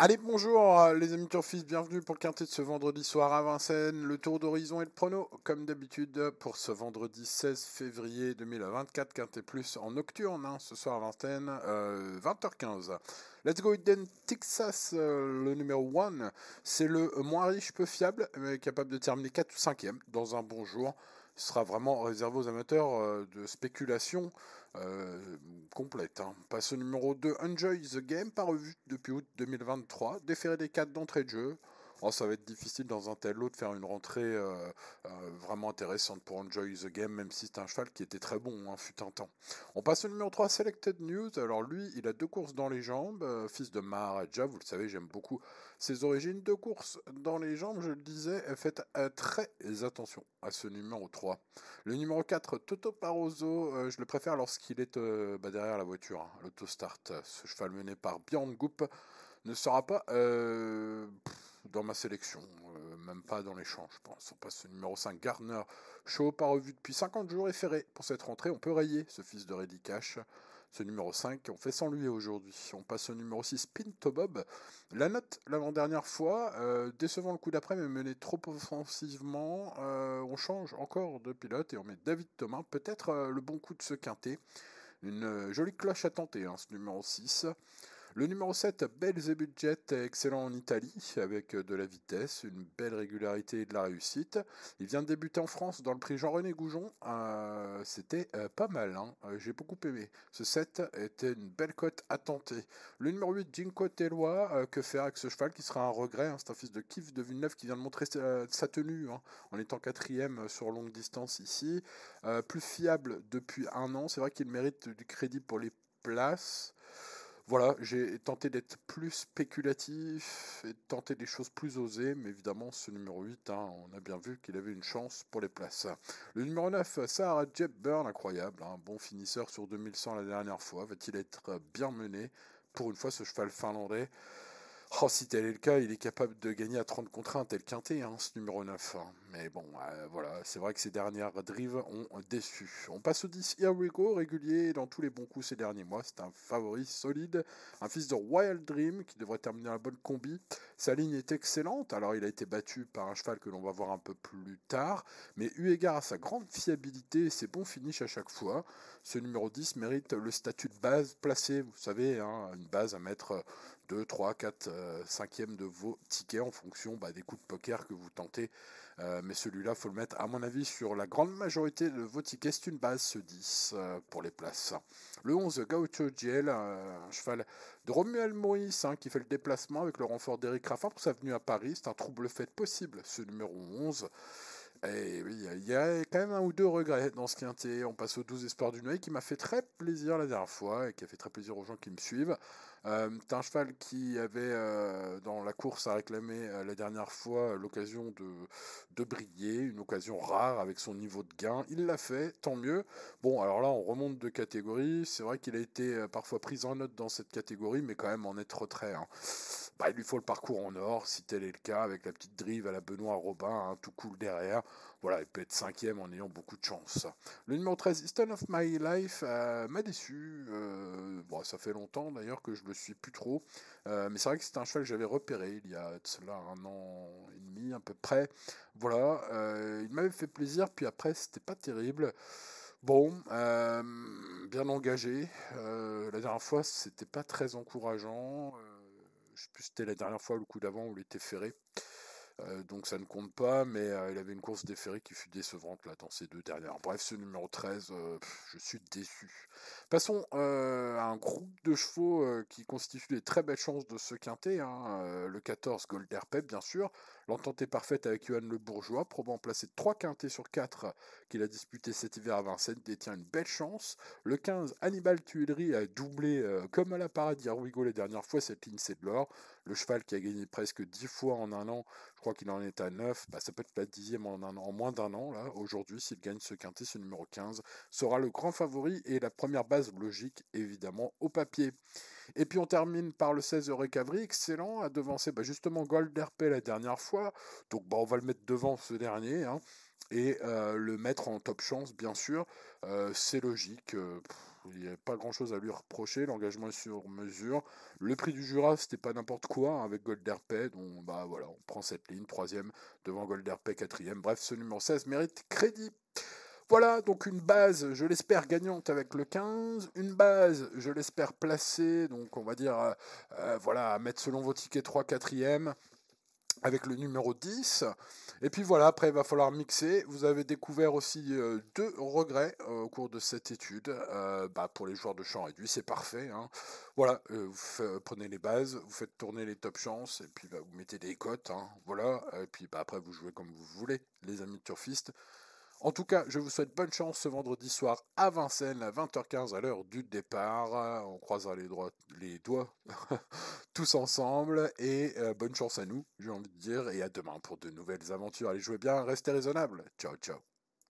Allez, bonjour euh, les amis Turfis, bienvenue pour le quintet de ce vendredi soir à Vincennes. Le tour d'horizon et le prono, comme d'habitude, pour ce vendredi 16 février 2024, quintet plus en nocturne, hein, ce soir à Vincennes, 20h15. Euh, Let's go Eden Texas, euh, le numéro 1, c'est le moins riche, peu fiable, mais capable de terminer 4 ou 5e dans un bon jour sera vraiment réservé aux amateurs euh, de spéculation euh, complète. Hein. Passe au numéro 2, Enjoy the Game, pas revu depuis août 2023, déféré des 4 d'entrée de jeu. Oh, ça va être difficile dans un tel lot de faire une rentrée euh, euh, vraiment intéressante pour Enjoy the Game, même si c'est un cheval qui était très bon, hein, fut un temps. On passe au numéro 3, Selected News. Alors lui, il a deux courses dans les jambes, euh, fils de Maharaja, vous le savez, j'aime beaucoup ses origines. Deux courses dans les jambes, je le disais, faites très attention à ce numéro 3. Le numéro 4, Toto Paroso, je le préfère lorsqu'il est bah, derrière la voiture, hein, l'autostart. Ce cheval mené par Bjorn Goop ne sera pas dans ma sélection, euh, même pas dans l'échange, je pense. On passe au numéro 5, Gardner. Show pas revu depuis 50 jours et ferré. Pour cette rentrée, on peut rayer ce fils de Reddy Cash. Ce numéro 5, on fait sans lui aujourd'hui. On passe au numéro 6, Pinto Bob. La note l'avant-dernière fois, euh, décevant le coup d'après, mais mené trop offensivement. Euh, on change encore de pilote et on met David Thomas. Peut-être le bon coup de ce quintet. Une jolie cloche à tenter, hein, ce numéro 6. Le numéro 7, Belzebudget, excellent en Italie, avec de la vitesse, une belle régularité et de la réussite. Il vient de débuter en France dans le prix Jean-René Goujon. Euh, c'était euh, pas mal, hein. euh, j'ai beaucoup aimé. Ce 7 était une belle cote à tenter. Le numéro 8, Jinko Tellois, que faire avec ce cheval qui sera un regret hein. C'est un fils de Kif de Villeneuve qui vient de montrer sa, tenue hein, en étant quatrième sur longue distance ici. plus fiable depuis un an, c'est vrai qu'il mérite du crédit pour les places. Voilà, j'ai tenté d'être plus spéculatif et de tenter des choses plus osées, mais évidemment, ce numéro 8, hein, on a bien vu qu'il avait une chance pour les places. Le numéro 9, Sarah Jeb Burn, incroyable, un hein, bon finisseur sur 2100 la dernière fois, va-t-il être bien mené Pour une fois, ce cheval finlandais? Oh, si tel est le cas, il est capable de gagner à 30 contre 1, tel quintet, hein, ce numéro 9. Mais bon, euh, voilà, c'est vrai que ces dernières drives ont déçu. On passe au 10 Here We Go, régulier dans tous les bons coups ces derniers mois. C'est un favori solide, un fils de Wild Dream qui devrait terminer la bonne combi. Sa ligne est excellente, alors il a été battu par un cheval que l'on va voir un peu plus tard. Mais eu égard à sa grande fiabilité et ses bons finishes à chaque fois, ce numéro 10 mérite le statut de base placé, vous savez, hein, une base à mettre 2, 3, 4, 5e de vos tickets en fonction bah, des coups de poker que vous tentez. Euh, mais celui-là, faut le mettre, à mon avis, sur la grande majorité de vos tickets. C'est une base, ce 10 euh, pour les places. Le 11, Gaucho GL, un cheval de Romuald Maurice hein, qui fait le déplacement avec le renfort d'Eric Raffin pour sa venue à Paris. C'est un trouble fait possible, ce numéro 11. Oui, il y a quand même un ou deux regrets dans ce quintet. On passe au 12 Espoir du Noël qui m'a fait très plaisir la dernière fois et qui a fait très plaisir aux gens qui me suivent. Euh, un cheval qui avait euh, dans la course à réclamer euh, la dernière fois l'occasion de, de briller, une occasion rare avec son niveau de gain. Il l'a fait, tant mieux. Bon, alors là, on remonte de catégorie. C'est vrai qu'il a été parfois pris en note dans cette catégorie, mais quand même en être retrait. Hein. Bah, il lui faut le parcours en or, si tel est le cas, avec la petite drive à la Benoît Robin, hein, tout cool derrière. Voilà, il peut être cinquième en ayant beaucoup de chance. Le numéro 13, Easton of My Life, m'a déçu. bon, ça fait longtemps d'ailleurs que je le suis plus trop. Euh, mais c'est vrai que c'est un cheval que j'avais repéré il y a cela un an et demi à peu près. Voilà, euh, il m'avait fait plaisir, puis après c'était pas terrible. Bon, euh, bien engagé. la dernière fois, c'était pas très encourageant. Je sais plus c'était la dernière fois, le coup d'avant où il était ferré. Euh, donc ça ne compte pas, mais euh, il avait une course déférée qui fut décevante là dans ces deux dernières. Bref, ce numéro 13, euh, je suis déçu. Passons à un groupe de chevaux qui constitue des très belles chances de ce quintet. Hein. le 14, Golder Pep, bien sûr. L'entente est parfaite avec Johan Le Bourgeois, probant placer 3 quintets sur 4 qu'il a disputé cet hiver à Vincennes, détient une belle chance. Le 15, Hannibal Tuileries a doublé comme à la paradis à les dernières fois, cette ligne c'est de l'or. Le cheval qui a gagné presque 10 fois en un an, je crois qu'il en est à 9, bah, ça peut être la dixième en, en moins d'un an, aujourd'hui, s'il gagne ce quintet, ce numéro 15, sera le grand favori et la première base logique, évidemment, au papier. Et puis on termine par le 16 Recavry, excellent, à devancer bah, justement Golderpay la dernière fois, donc bah, on va le mettre devant ce dernier, hein, et euh, le mettre en top chance, bien sûr, euh, c'est logique. Euh, il n'y a pas grand chose à lui reprocher. L'engagement est sur mesure. Le prix du Jura, c'était pas n'importe quoi hein, avec Golderpay. Donc, bah voilà, on prend cette ligne, troisième devant Golderpay, quatrième. Bref, ce numéro 16 mérite crédit. Voilà, donc une base, je l'espère, gagnante avec le 15. Une base, je l'espère, placée, donc on va dire, euh, euh, voilà, mettre selon vos tickets 3 4e avec le numéro 10. Et puis voilà, après il va falloir mixer. Vous avez découvert aussi euh, deux regrets au cours de cette étude. bah, pour les joueurs de champ réduit, c'est parfait. Hein. Voilà, vous prenez les bases, vous faites tourner les top chances, et puis bah, vous mettez des cotes. Hein. Voilà, et puis bah, après vous jouez comme vous voulez, les amis turfistes. En tout cas, je vous souhaite bonne chance ce vendredi soir à Vincennes à 20h15 à l'heure du départ. On croisera les, doigts tous ensemble et euh, bonne chance à nous, j'ai envie de dire, et à demain pour de nouvelles aventures. Allez, jouez bien, restez raisonnables. Ciao, ciao.